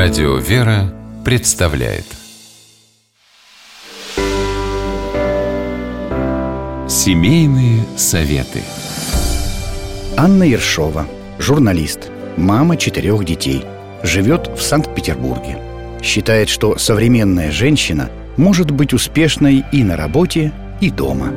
Радио «Вера» представляет Семейные советы Анна Ершова, журналист, мама четырех детей, живет в Санкт-Петербурге. Считает, что современная женщина может быть успешной и на работе, и дома.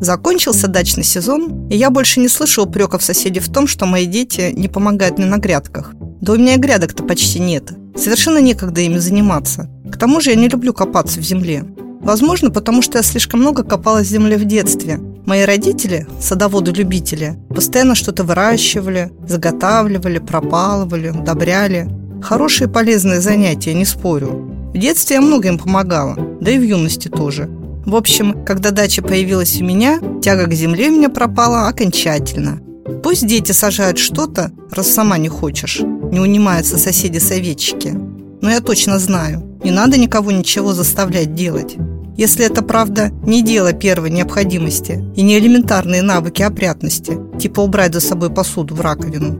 Закончился дачный сезон, и я больше не слышу упреков соседей в том, что мои дети не помогают мне на грядках. Да у меня и грядок-то почти нет. Совершенно некогда ими заниматься. К тому же я не люблю копаться в земле. Возможно, потому что я слишком много копалась в земле в детстве. Мои родители, садоводы-любители, постоянно что-то выращивали, заготавливали, пропалывали, удобряли. Хорошие полезные занятия, не спорю. В детстве я много им помогала, да и в юности тоже. В общем, когда дача появилась у меня, тяга к земле у меня пропала окончательно. Пусть дети сажают что-то, раз сама не хочешь. Не унимаются соседи-советчики. Но я точно знаю, не надо никого ничего заставлять делать. Если это, правда, не дело первой необходимости и не элементарные навыки опрятности, типа убрать за собой посуду в раковину.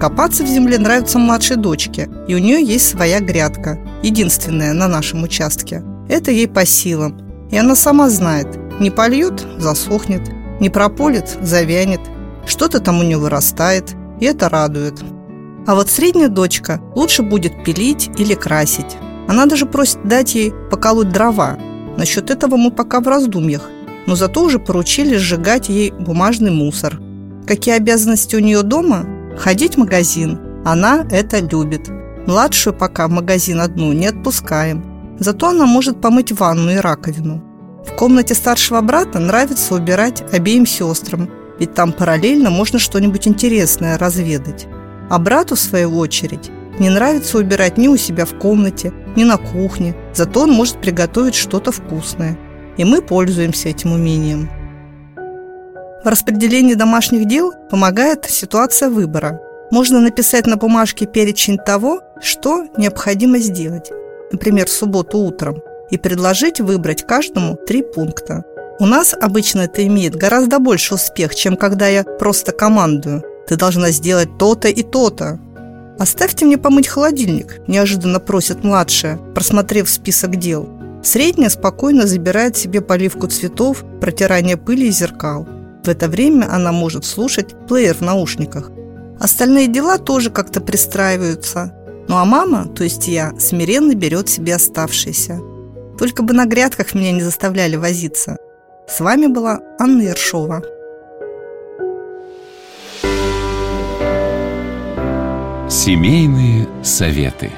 Копаться в земле нравится младшей дочке, и у нее есть своя грядка, единственная на нашем участке – это ей по силам. И она сама знает, не польет – засохнет, не прополит – завянет. Что-то там у нее вырастает, и это радует. А вот средняя дочка лучше будет пилить или красить. Она даже просит дать ей поколоть дрова. Насчет этого мы пока в раздумьях. Но зато уже поручили сжигать ей бумажный мусор. Какие обязанности у нее дома? Ходить в магазин. Она это любит. Младшую пока в магазин одну не отпускаем. Зато она может помыть ванну и раковину. В комнате старшего брата нравится убирать обеим сестрам, ведь там параллельно можно что-нибудь интересное разведать. А брату, в свою очередь, не нравится убирать ни у себя в комнате, ни на кухне, зато он может приготовить что-то вкусное. И мы пользуемся этим умением. В распределении домашних дел помогает ситуация выбора. Можно написать на бумажке перечень того, что необходимо сделать например, субботу утром, и предложить выбрать каждому три пункта. У нас обычно это имеет гораздо больше успех, чем когда я просто командую. Ты должна сделать то-то и то-то. «Оставьте мне помыть холодильник», – неожиданно просит младшая, просмотрев список дел. Средняя спокойно забирает себе поливку цветов, протирание пыли и зеркал. В это время она может слушать плеер в наушниках. Остальные дела тоже как-то пристраиваются. Ну а мама, то есть я, смиренно берет себе оставшиеся. Только бы на грядках меня не заставляли возиться. С вами была Анна Ершова. Семейные советы.